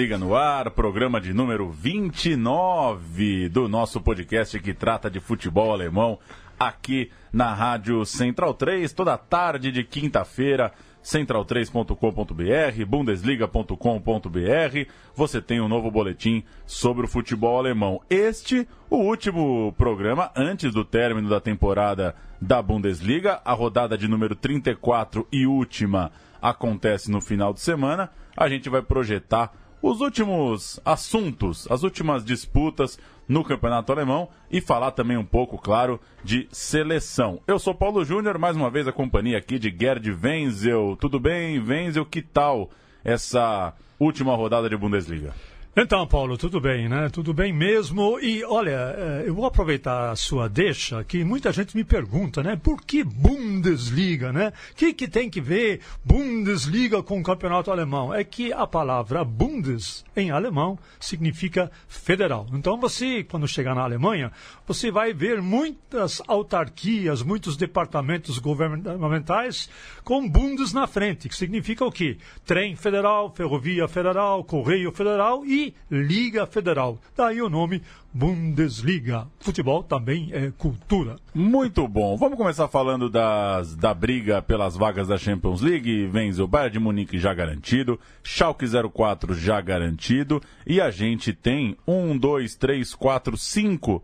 Bundesliga no ar, programa de número 29 do nosso podcast que trata de futebol alemão aqui na Rádio Central 3, toda tarde de quinta-feira, central3.com.br, bundesliga.com.br. Você tem um novo boletim sobre o futebol alemão. Este, o último programa antes do término da temporada da Bundesliga, a rodada de número 34 e última acontece no final de semana a gente vai projetar os últimos assuntos, as últimas disputas no Campeonato Alemão e falar também um pouco, claro, de seleção. Eu sou Paulo Júnior, mais uma vez a companhia aqui de Gerd Wenzel. Tudo bem, Wenzel? Que tal essa última rodada de Bundesliga? Então, Paulo, tudo bem, né? Tudo bem mesmo. E olha, eh, eu vou aproveitar a sua deixa, que muita gente me pergunta, né? Por que Bundesliga, né? O que, que tem que ver Bundesliga com o campeonato alemão? É que a palavra Bundes, em alemão, significa federal. Então, você, quando chegar na Alemanha, você vai ver muitas autarquias, muitos departamentos governamentais com Bundes na frente, que significa o quê? Trem federal, ferrovia federal, correio federal e Liga Federal. Daí o nome Bundesliga. Futebol também é cultura. Muito bom. Vamos começar falando das, da briga pelas vagas da Champions League. Vence o Bayern de Munique já garantido, Schalke 04 já garantido e a gente tem um, dois, três, quatro, cinco,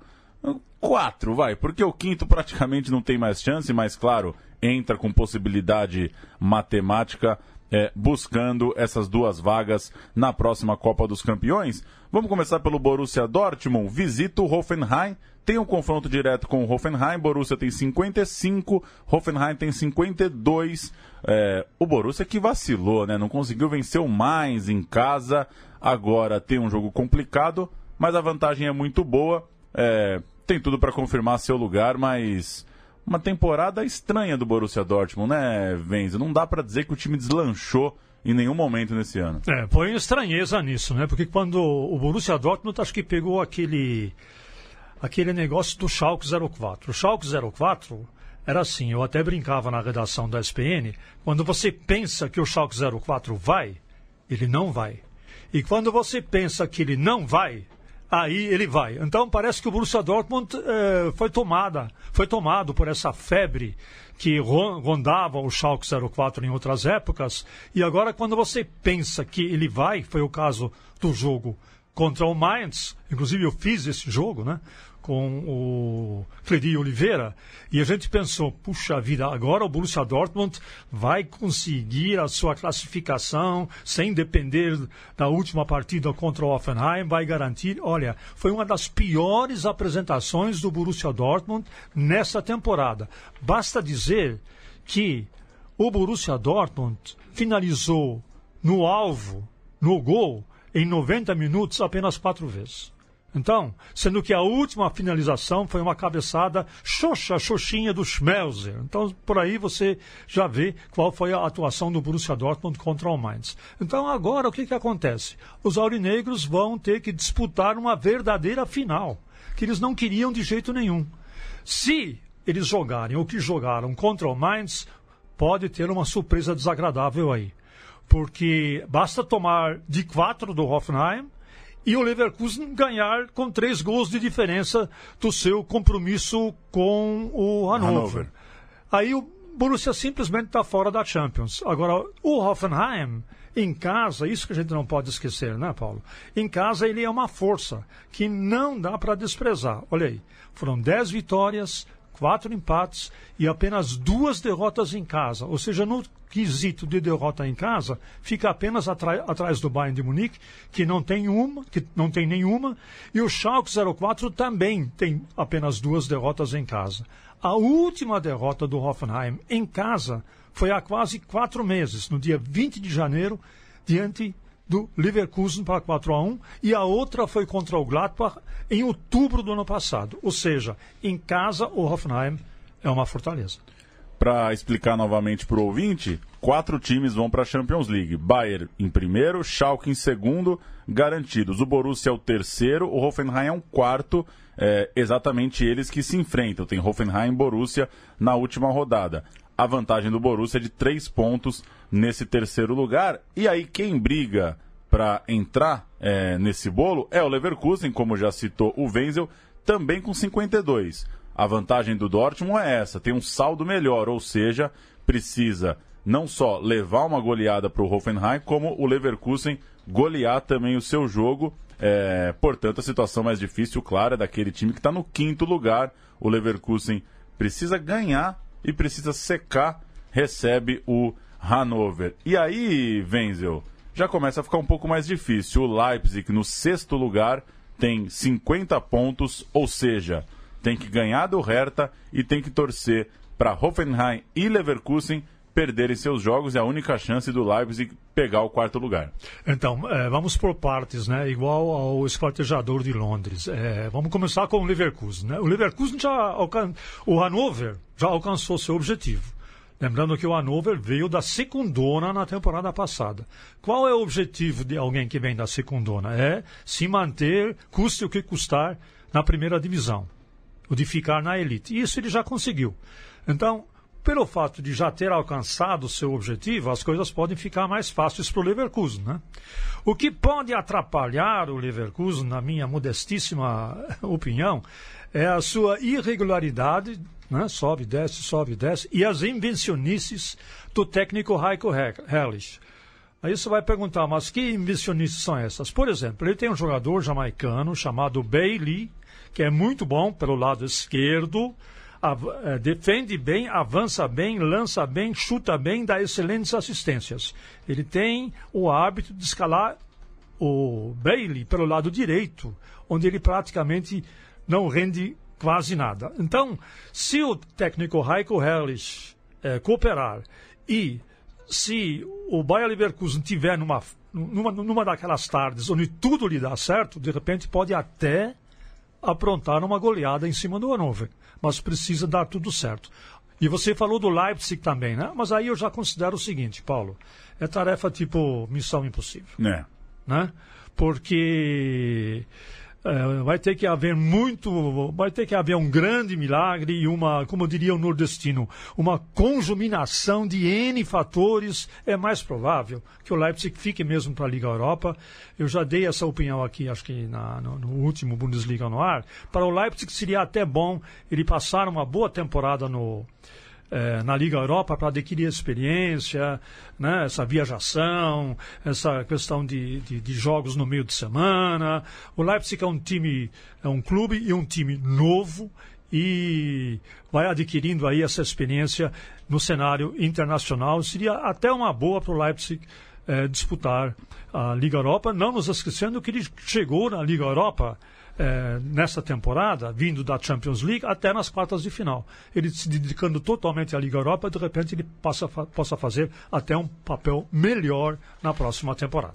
quatro, vai, porque o quinto praticamente não tem mais chance, mas claro, entra com possibilidade matemática é, buscando essas duas vagas na próxima Copa dos Campeões. Vamos começar pelo Borussia Dortmund. Visita o Hoffenheim. Tem um confronto direto com o Hoffenheim. Borussia tem 55, Hoffenheim tem 52. É, o Borussia que vacilou, né? Não conseguiu vencer o mais em casa. Agora tem um jogo complicado, mas a vantagem é muito boa. É, tem tudo para confirmar seu lugar, mas uma temporada estranha do Borussia Dortmund, né, Venza? Não dá para dizer que o time deslanchou em nenhum momento nesse ano. É, põe estranheza nisso, né? Porque quando o Borussia Dortmund acho que pegou aquele aquele negócio do Schalke 04. O Schalke 04 era assim, eu até brincava na redação da SPN, quando você pensa que o Schalke 04 vai, ele não vai. E quando você pensa que ele não vai, aí ele vai. Então parece que o Borussia Dortmund eh, foi tomada, foi tomado por essa febre que rondava o Schalke 04 em outras épocas. E agora quando você pensa que ele vai, foi o caso do jogo contra o Mainz, inclusive eu fiz esse jogo, né? Com o Fredi Oliveira, e a gente pensou, puxa vida, agora o Borussia Dortmund vai conseguir a sua classificação sem depender da última partida contra o Offenheim, vai garantir. Olha, foi uma das piores apresentações do Borussia Dortmund nessa temporada. Basta dizer que o Borussia Dortmund finalizou no alvo, no gol, em 90 minutos apenas quatro vezes. Então, sendo que a última finalização foi uma cabeçada xoxa, xoxinha do Schmelzer. Então, por aí você já vê qual foi a atuação do Borussia Dortmund contra o Mainz. Então, agora o que, que acontece? Os aurinegros vão ter que disputar uma verdadeira final, que eles não queriam de jeito nenhum. Se eles jogarem o que jogaram contra o Mainz, pode ter uma surpresa desagradável aí. Porque basta tomar de quatro do Hoffenheim e o Leverkusen ganhar com três gols de diferença do seu compromisso com o Hannover. Hannover. Aí o Borussia simplesmente está fora da Champions. Agora, o Hoffenheim, em casa, isso que a gente não pode esquecer, né, Paulo? Em casa ele é uma força que não dá para desprezar. Olha aí, foram dez vitórias, quatro empates e apenas duas derrotas em casa. Ou seja, no quesito de derrota em casa, fica apenas atrás do Bayern de Munique, que não tem uma, que não tem nenhuma, e o Schalke 04 também tem apenas duas derrotas em casa. A última derrota do Hoffenheim em casa foi há quase quatro meses, no dia 20 de janeiro, diante do Leverkusen para 4 a 1 e a outra foi contra o Gladbach em outubro do ano passado. Ou seja, em casa o Hoffenheim é uma fortaleza. Para explicar novamente para o ouvinte, quatro times vão para a Champions League. Bayern em primeiro, Schalke em segundo, garantidos. O Borussia é o terceiro, o Hoffenheim é um quarto, é, exatamente eles que se enfrentam. Tem Hoffenheim e Borussia na última rodada. A vantagem do Borussia é de três pontos nesse terceiro lugar. E aí quem briga para entrar é, nesse bolo é o Leverkusen, como já citou o Wenzel, também com 52. A vantagem do Dortmund é essa, tem um saldo melhor, ou seja, precisa não só levar uma goleada para o Hoffenheim, como o Leverkusen golear também o seu jogo. É, portanto, a situação mais difícil, claro, é daquele time que está no quinto lugar. O Leverkusen precisa ganhar e precisa secar, recebe o Hannover. E aí, Wenzel, já começa a ficar um pouco mais difícil. O Leipzig, no sexto lugar, tem 50 pontos, ou seja, tem que ganhar do Hertha e tem que torcer para Hoffenheim e Leverkusen perderem seus jogos. É a única chance do Leipzig pegar o quarto lugar. Então, é, vamos por partes, né? Igual ao esquartejador de Londres. É, vamos começar com o Leverkusen. Né? O Leverkusen já alcan... o Hannover já alcançou seu objetivo. Lembrando que o Hannover veio da secundona na temporada passada. Qual é o objetivo de alguém que vem da secundona? É se manter, custe o que custar, na primeira divisão o de ficar na elite. Isso ele já conseguiu. Então, pelo fato de já ter alcançado o seu objetivo, as coisas podem ficar mais fáceis para o Leverkusen. Né? O que pode atrapalhar o Leverkusen, na minha modestíssima opinião, é a sua irregularidade, né? sobe, desce, sobe, desce, e as invencionices do técnico Heiko Hellich. Aí você vai perguntar, mas que invencionices são essas? Por exemplo, ele tem um jogador jamaicano chamado Bailey, que é muito bom pelo lado esquerdo, é, defende bem, avança bem, lança bem, chuta bem, dá excelentes assistências. Ele tem o hábito de escalar o Bailey pelo lado direito, onde ele praticamente não rende quase nada. Então, se o técnico Heiko Herrlich é, cooperar e se o Bayer Leverkusen tiver numa, numa, numa daquelas tardes onde tudo lhe dá certo, de repente pode até aprontar uma goleada em cima do Hannover. Mas precisa dar tudo certo. E você falou do Leipzig também, né? Mas aí eu já considero o seguinte, Paulo. É tarefa tipo missão impossível. É. Né? Porque é, vai ter que haver muito, vai ter que haver um grande milagre e uma, como diria o nordestino, uma conjuminação de N fatores. É mais provável que o Leipzig fique mesmo para a Liga Europa. Eu já dei essa opinião aqui, acho que na, no, no, último Bundesliga no ar. Para o Leipzig seria até bom ele passar uma boa temporada no, é, na Liga Europa para adquirir experiência, né, essa viajação, essa questão de, de, de, jogos no meio de semana. O Leipzig é um time, é um clube e um time novo e vai adquirindo aí essa experiência no cenário internacional. Seria até uma boa para o Leipzig é, disputar a Liga Europa, não nos esquecendo que ele chegou na Liga Europa é, nessa temporada, vindo da Champions League até nas quartas de final. Ele se dedicando totalmente à Liga Europa, de repente ele passa, possa fazer até um papel melhor na próxima temporada.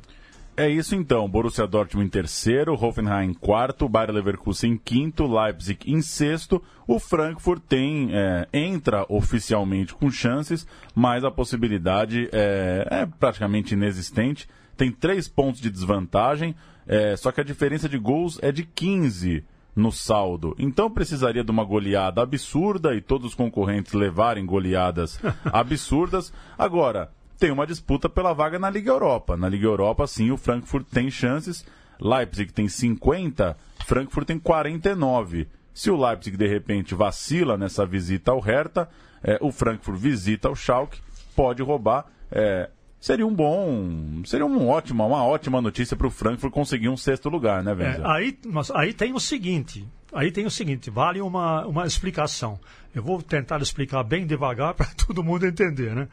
É isso então. Borussia Dortmund em terceiro, Hoffenheim em quarto, Bayer Leverkusen em quinto, Leipzig em sexto. O Frankfurt tem é, entra oficialmente com chances, mas a possibilidade é, é praticamente inexistente. Tem três pontos de desvantagem. É, só que a diferença de gols é de 15 no saldo. Então precisaria de uma goleada absurda e todos os concorrentes levarem goleadas absurdas. Agora, tem uma disputa pela vaga na Liga Europa. Na Liga Europa, sim, o Frankfurt tem chances. Leipzig tem 50, Frankfurt tem 49. Se o Leipzig de repente vacila nessa visita ao Hertha, é, o Frankfurt visita o Schalke, pode roubar. É, seria um bom, seria um ótimo, uma ótima notícia para o Frankfurt conseguir um sexto lugar, né, Venza? É, aí, mas aí tem o seguinte, aí tem o seguinte, vale uma, uma explicação. Eu vou tentar explicar bem devagar para todo mundo entender, né?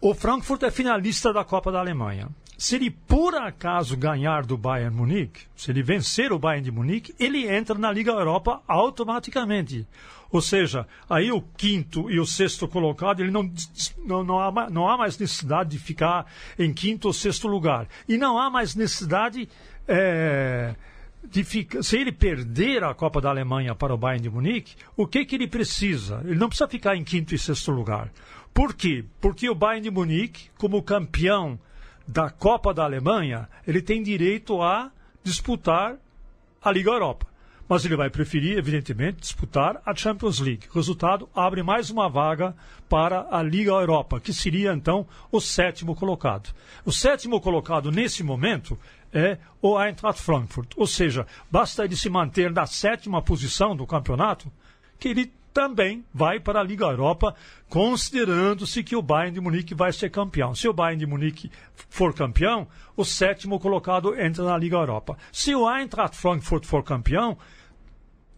O Frankfurt é finalista da Copa da Alemanha. Se ele por acaso ganhar do Bayern Munique, se ele vencer o Bayern de Munique, ele entra na Liga Europa automaticamente. Ou seja, aí o quinto e o sexto colocado, ele não, não, não, há, não há mais necessidade de ficar em quinto ou sexto lugar. E não há mais necessidade é, de ficar. Se ele perder a Copa da Alemanha para o Bayern de Munique, o que, que ele precisa? Ele não precisa ficar em quinto e sexto lugar. Por quê? Porque o Bayern de Munique, como campeão da Copa da Alemanha, ele tem direito a disputar a Liga Europa. Mas ele vai preferir, evidentemente, disputar a Champions League. O resultado abre mais uma vaga para a Liga Europa, que seria então o sétimo colocado. O sétimo colocado nesse momento é o Eintracht Frankfurt. Ou seja, basta ele se manter na sétima posição do campeonato que ele também vai para a Liga Europa, considerando-se que o Bayern de Munique vai ser campeão. Se o Bayern de Munique for campeão, o sétimo colocado entra na Liga Europa. Se o Eintracht Frankfurt for campeão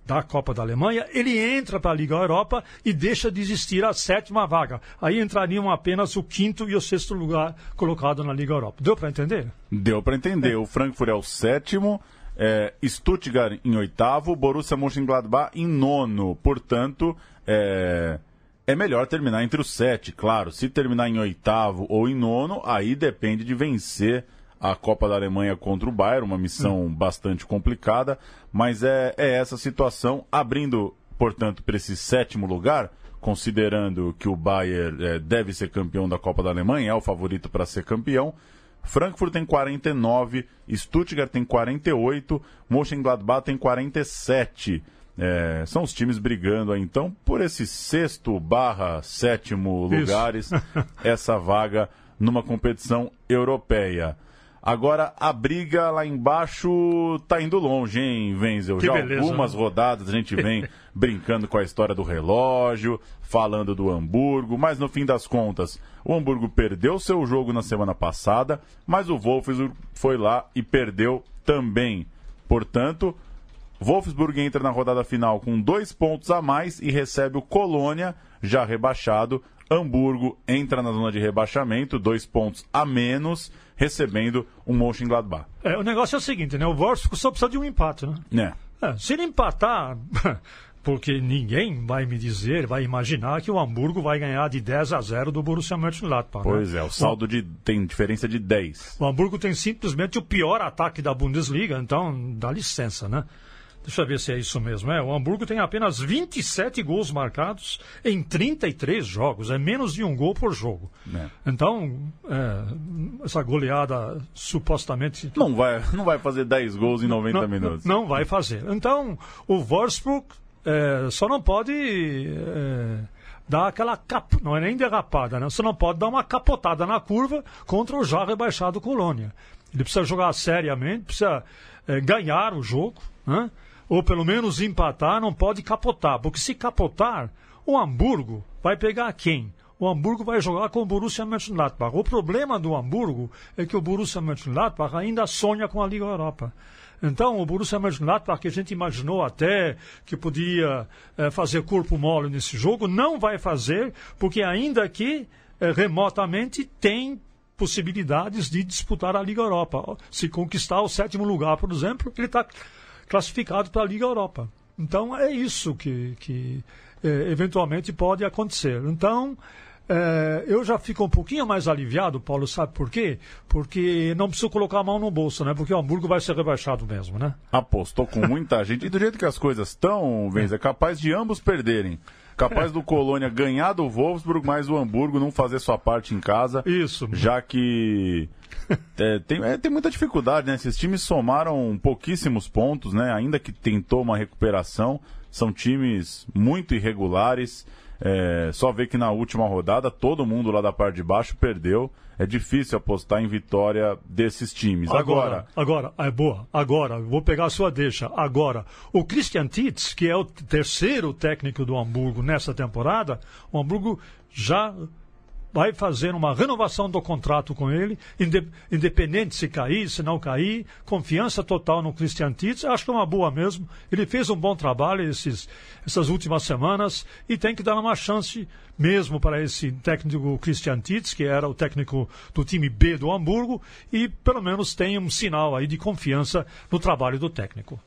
da Copa da Alemanha, ele entra para a Liga Europa e deixa de existir a sétima vaga. Aí entrariam apenas o quinto e o sexto lugar colocado na Liga Europa. Deu para entender? Deu para entender. É. O Frankfurt é o sétimo é, Stuttgart em oitavo, Borussia Mönchengladbach em nono. Portanto, é, é melhor terminar entre os sete, claro. Se terminar em oitavo ou em nono, aí depende de vencer a Copa da Alemanha contra o Bayern, uma missão hum. bastante complicada, mas é, é essa situação, abrindo, portanto, para esse sétimo lugar, considerando que o Bayern é, deve ser campeão da Copa da Alemanha, é o favorito para ser campeão, Frankfurt tem 49, Stuttgart tem 48, Mönchengladbach tem 47. É, são os times brigando aí, então, por esse sexto barra sétimo lugares, essa vaga numa competição europeia. Agora, a briga lá embaixo tá indo longe, hein, Wenzel? Que Já beleza, algumas né? rodadas a gente vem brincando com a história do relógio, falando do Hamburgo, mas no fim das contas, o Hamburgo perdeu seu jogo na semana passada, mas o Wolfsburg foi lá e perdeu também. Portanto, Wolfsburg entra na rodada final com dois pontos a mais e recebe o Colônia, já rebaixado. Hamburgo entra na zona de rebaixamento, dois pontos a menos, recebendo um Mönchengladbach. É, o negócio é o seguinte, né? O Wolfsburg só precisa de um empate, né? É. É, se ele empatar, porque ninguém vai me dizer, vai imaginar que o Hamburgo vai ganhar de 10 a 0 do Borussia Mönchengladbach. né? Pois é, o saldo de, tem diferença de 10. O Hamburgo tem simplesmente o pior ataque da Bundesliga, então dá licença, né? Deixa eu ver se é isso mesmo. É, o Hamburgo tem apenas 27 gols marcados em 33 jogos. É menos de um gol por jogo. É. Então, é, essa goleada supostamente. Não vai, não vai fazer 10 gols em 90 não, minutos. Não vai fazer. Então, o Wolfsburg é, só não pode é, dar aquela cap... não é nem derrapada, né? Você não pode dar uma capotada na curva contra o já rebaixado Colônia. Ele precisa jogar seriamente, precisa é, ganhar o jogo, né? Ou pelo menos empatar, não pode capotar, porque se capotar, o Hamburgo vai pegar quem? O Hamburgo vai jogar com o Borussia Mönchengladbach. O problema do Hamburgo é que o Borussia Mönchengladbach ainda sonha com a Liga Europa. Então, o Borussia Mönchengladbach, que a gente imaginou até que podia eh, fazer corpo mole nesse jogo, não vai fazer, porque ainda que eh, remotamente tem possibilidades de disputar a Liga Europa. Se conquistar o sétimo lugar, por exemplo, ele está classificado para a Liga Europa. Então, é isso que, que eh, eventualmente pode acontecer. Então, é, eu já fico um pouquinho mais aliviado, Paulo, sabe por quê? Porque não preciso colocar a mão no bolso, né? Porque o Hamburgo vai ser rebaixado mesmo, né? Apostou com muita gente. E do jeito que as coisas estão, Venz, é capaz de ambos perderem. Capaz do Colônia ganhar do Wolfsburg, mas o Hamburgo não fazer sua parte em casa. Isso. Já que é, tem, é, tem muita dificuldade, né? Esses times somaram pouquíssimos pontos, né? Ainda que tentou uma recuperação, são times muito irregulares. É, só ver que na última rodada todo mundo lá da parte de baixo perdeu. É difícil apostar em vitória desses times. Agora, agora, agora é boa. Agora, vou pegar a sua deixa. Agora, o Christian Titz, que é o terceiro técnico do Hamburgo nessa temporada, o Hamburgo já vai fazer uma renovação do contrato com ele, independente se cair, se não cair, confiança total no Christian Titz, acho que é uma boa mesmo. Ele fez um bom trabalho esses, essas últimas semanas e tem que dar uma chance mesmo para esse técnico Christian Titz, que era o técnico do time B do Hamburgo, e pelo menos tem um sinal aí de confiança no trabalho do técnico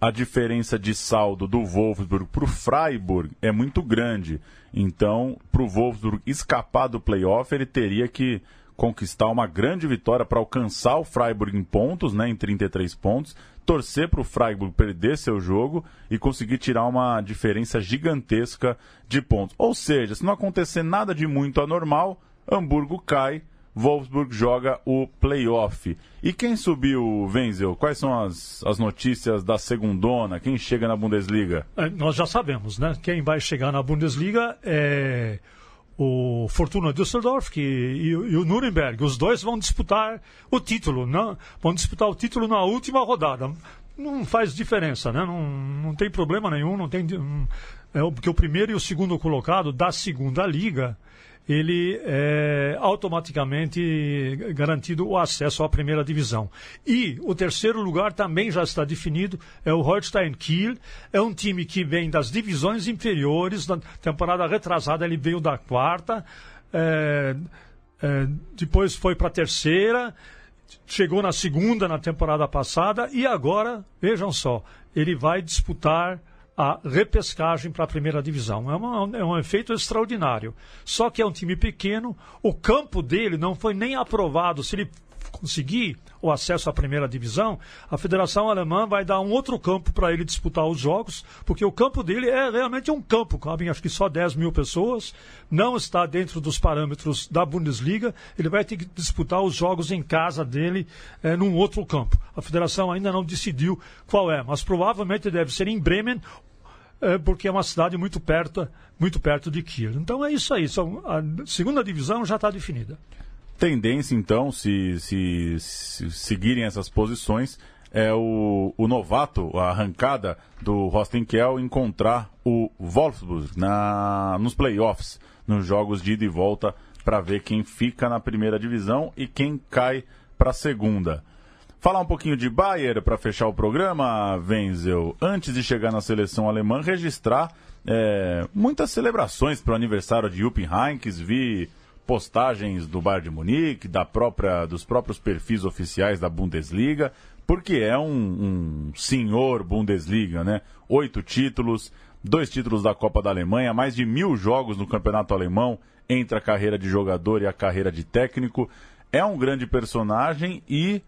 a diferença de saldo do Wolfsburg para o Freiburg é muito grande. Então, para o Wolfsburg escapar do playoff, ele teria que conquistar uma grande vitória para alcançar o Freiburg em pontos, né, em 33 pontos, torcer para o Freiburg perder seu jogo e conseguir tirar uma diferença gigantesca de pontos. Ou seja, se não acontecer nada de muito anormal, Hamburgo cai Wolfsburg joga o playoff. E quem subiu, Wenzel? Quais são as, as notícias da segundona? Quem chega na Bundesliga? É, nós já sabemos, né? Quem vai chegar na Bundesliga é o Fortuna Düsseldorf que, e, e, o Nuremberg. Os dois vão disputar o título, não? vão disputar o título na última rodada. Não faz diferença, né? Não, não tem problema nenhum, não tem. é, porque o primeiro e o segundo colocado da segunda liga ele é automaticamente garantido o acesso à primeira divisão. E o terceiro lugar também já está definido, é o Holstein Kiel, é um time que vem das divisões inferiores, na temporada retrasada ele veio da quarta, é, é, depois foi para a terceira, chegou na segunda na temporada passada e agora, vejam só, ele vai disputar a repescagem para a primeira divisão. É, uma, é, um efeito extraordinário. Só que é um time pequeno, o campo dele não foi nem aprovado. Se ele conseguir o acesso à primeira divisão, a Federação Alemã vai dar um outro campo para ele disputar os jogos, porque o campo dele é realmente um campo, cabem acho que só 10 mil pessoas, não está dentro dos parâmetros da Bundesliga, ele vai ter que disputar os jogos em casa dele é, num outro campo. A Federação ainda não decidiu qual é, mas provavelmente deve ser em Bremen porque é uma cidade muito perto, muito perto de Kiel. Então é isso aí. a segunda divisão já está definida. Tendência, então, se, se, se, seguirem essas posições, é o, o novato, a arrancada do Rostenkel encontrar o Wolfsburg na, nos playoffs, nos jogos de ida e volta, para ver quem fica na primeira divisão e quem cai para a segunda. Falar um pouquinho de Bayern para fechar o programa, Wenzel. Antes de chegar na seleção alemã, registrar é, muitas celebrações para o aniversário de Jupp Heynckes. Vi postagens do Bayern de Munique, da própria, dos próprios perfis oficiais da Bundesliga, porque é um, um senhor Bundesliga, né? Oito títulos, dois títulos da Copa da Alemanha, mais de mil jogos no campeonato alemão entre a carreira de jogador e a carreira de técnico. É um grande personagem e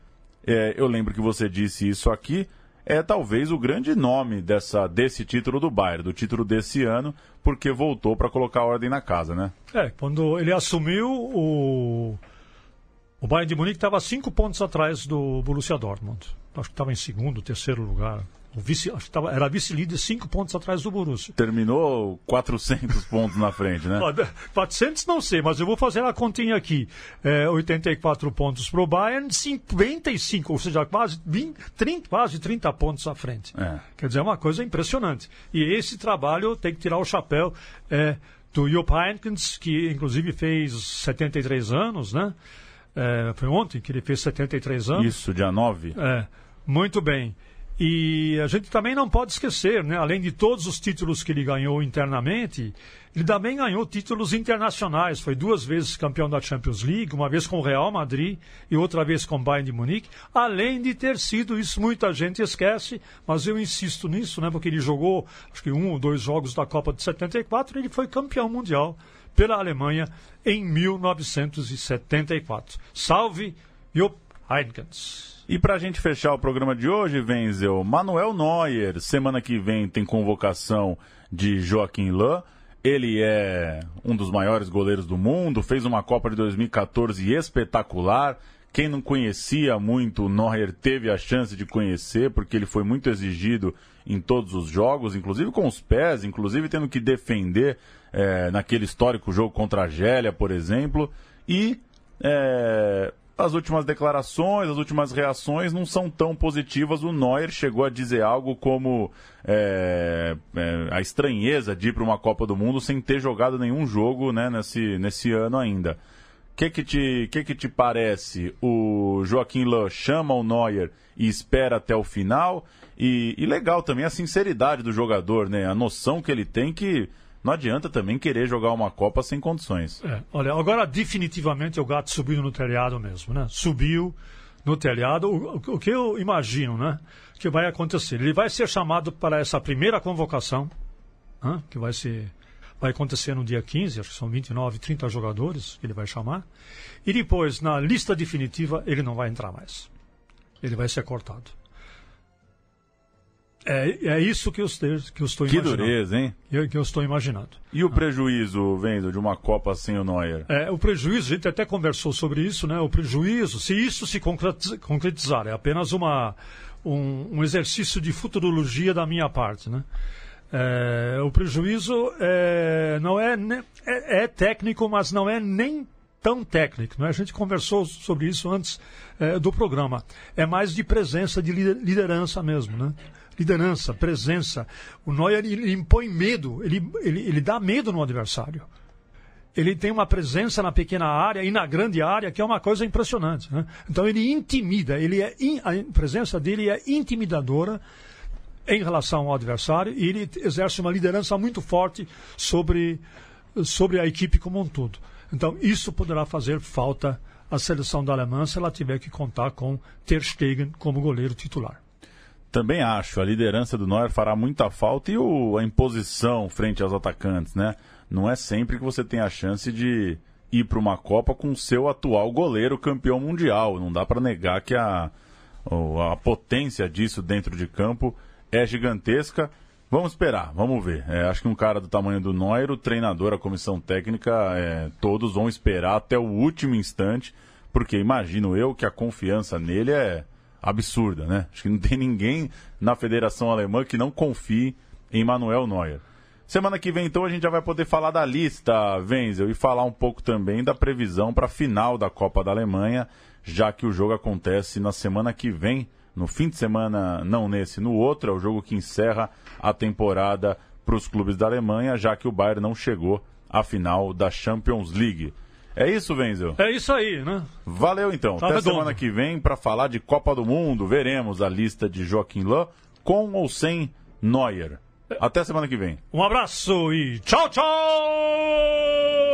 é, eu lembro que você disse isso aqui, é talvez o grande nome dessa, desse título do Bayern, do título desse ano, porque voltou para colocar ordem na casa, né? É, quando ele assumiu, o, o Bayern de Munique estava cinco pontos atrás do Borussia Dortmund. Acho que estava em segundo, terceiro lugar. O vice, acho que tava, era vice-líder cinco pontos atrás do Borussia. Terminou 400 pontos na frente, né? 400 não sei, mas eu vou fazer a continha aqui. É, 84 pontos para o Bayern, 55, ou seja, quase 20, 30, quase 30 pontos à frente. É. Quer dizer, é uma coisa impressionante. E esse trabalho tem que tirar o chapéu é, do Jupp Heynckes, que inclusive fez 73 anos, né? É, foi ontem que ele fez 73 anos. Isso, dia 9. É, muito bem. E a gente também não pode esquecer, né, além de todos os títulos que ele ganhou internamente, ele também ganhou títulos internacionais. Foi duas vezes campeão da Champions League, uma vez com o Real Madrid e outra vez com o Bayern de Munique. Além de ter sido, isso muita gente esquece, mas eu insisto nisso, né, porque ele jogou, acho que um ou dois jogos da Copa de 74 e ele foi campeão mundial pela Alemanha em 1974. Salve Jupp Heynckes! E para a gente fechar o programa de hoje, Wenzel, Manuel Neuer, semana que vem tem convocação de Joaquim Lã. Ele é um dos maiores goleiros do mundo, fez uma Copa de 2014 espetacular. Quem não conhecia muito o Neuer teve a chance de conhecer, porque ele foi muito exigido em todos os jogos, inclusive com os pés, inclusive tendo que defender é, naquele histórico jogo contra a Argélia, por exemplo. E é, as últimas declarações, as últimas reações não são tão positivas. O Neuer chegou a dizer algo como é, é, a estranheza de ir para uma Copa do Mundo sem ter jogado nenhum jogo né, nesse, nesse ano ainda. Que, que, te, que, que te parece? O Joaquim Lã chama o Neuer e espera até o final? E, e legal também a sinceridade do jogador, né? A noção que ele tem que não adianta também querer jogar uma Copa sem condições. É, olha, agora definitivamente o gato subiu no telhado mesmo, né? Subiu no telhado. O, o, que eu imagino, né? Que vai acontecer? Ele vai ser chamado para essa primeira convocação, né, que vai ser vai acontecer no dia 15, acho que são 29, 30 jogadores que ele vai chamar. E depois, na lista definitiva, ele não vai entrar mais. Ele vai ser cortado. É, é isso que eu, que eu estou que imaginando. Que dureza, hein? Que, que eu estou imaginando. E o prejuízo, vendo, de uma Copa sem o Neuer? É, o prejuízo, a gente até conversou sobre isso, né? O prejuízo, se isso se concretizar, é apenas uma, um, um exercício de futurologia da minha parte, né? É, o prejuízo é, não é, é, é, técnico, mas não é nem tão técnico. Né? A gente conversou sobre isso antes é, do programa. É mais de presença, de liderança mesmo. Né? liderança, presença. O Neuer impõe medo, ele, ele, ele dá medo no adversário. Ele tem uma presença na pequena área e na grande área que é uma coisa impressionante. Né? Então ele intimida, ele é in, a presença dele é intimidadora em relação ao adversário e ele exerce uma liderança muito forte sobre, sobre a equipe como um todo. Então isso poderá fazer falta à seleção da Alemanha se ela tiver que contar com Ter Stegen como goleiro titular. Também acho, a liderança do Neuer fará muita falta e o, a imposição frente aos atacantes, né? Não é sempre que você tem a chance de ir para uma Copa com seu atual goleiro campeão mundial. Não dá para negar que a, a potência disso dentro de campo é gigantesca. Vamos esperar, vamos ver. É, acho que um cara do tamanho do Neuer, o treinador, a comissão técnica, é, todos vão esperar até o último instante, porque imagino eu que a confiança nele é absurda, né? Acho que não tem ninguém na Federação Alemã que não confie em Manuel Neuer. Semana que vem, então, a gente já vai poder falar da lista, Wenzel, e falar um pouco também da previsão para a final da Copa da Alemanha, já que o jogo acontece na semana que vem, no fim de semana, não nesse, no outro, é o jogo que encerra a temporada para os clubes da Alemanha, já que o Bayern não chegou à final da Champions League. É isso, Wenzel? É isso aí, né? Valeu então. Tá Até redondo. semana que vem para falar de Copa do Mundo. Veremos a lista de Joaquim Lã com ou sem Neuer. Até semana que vem. Um abraço e tchau, tchau!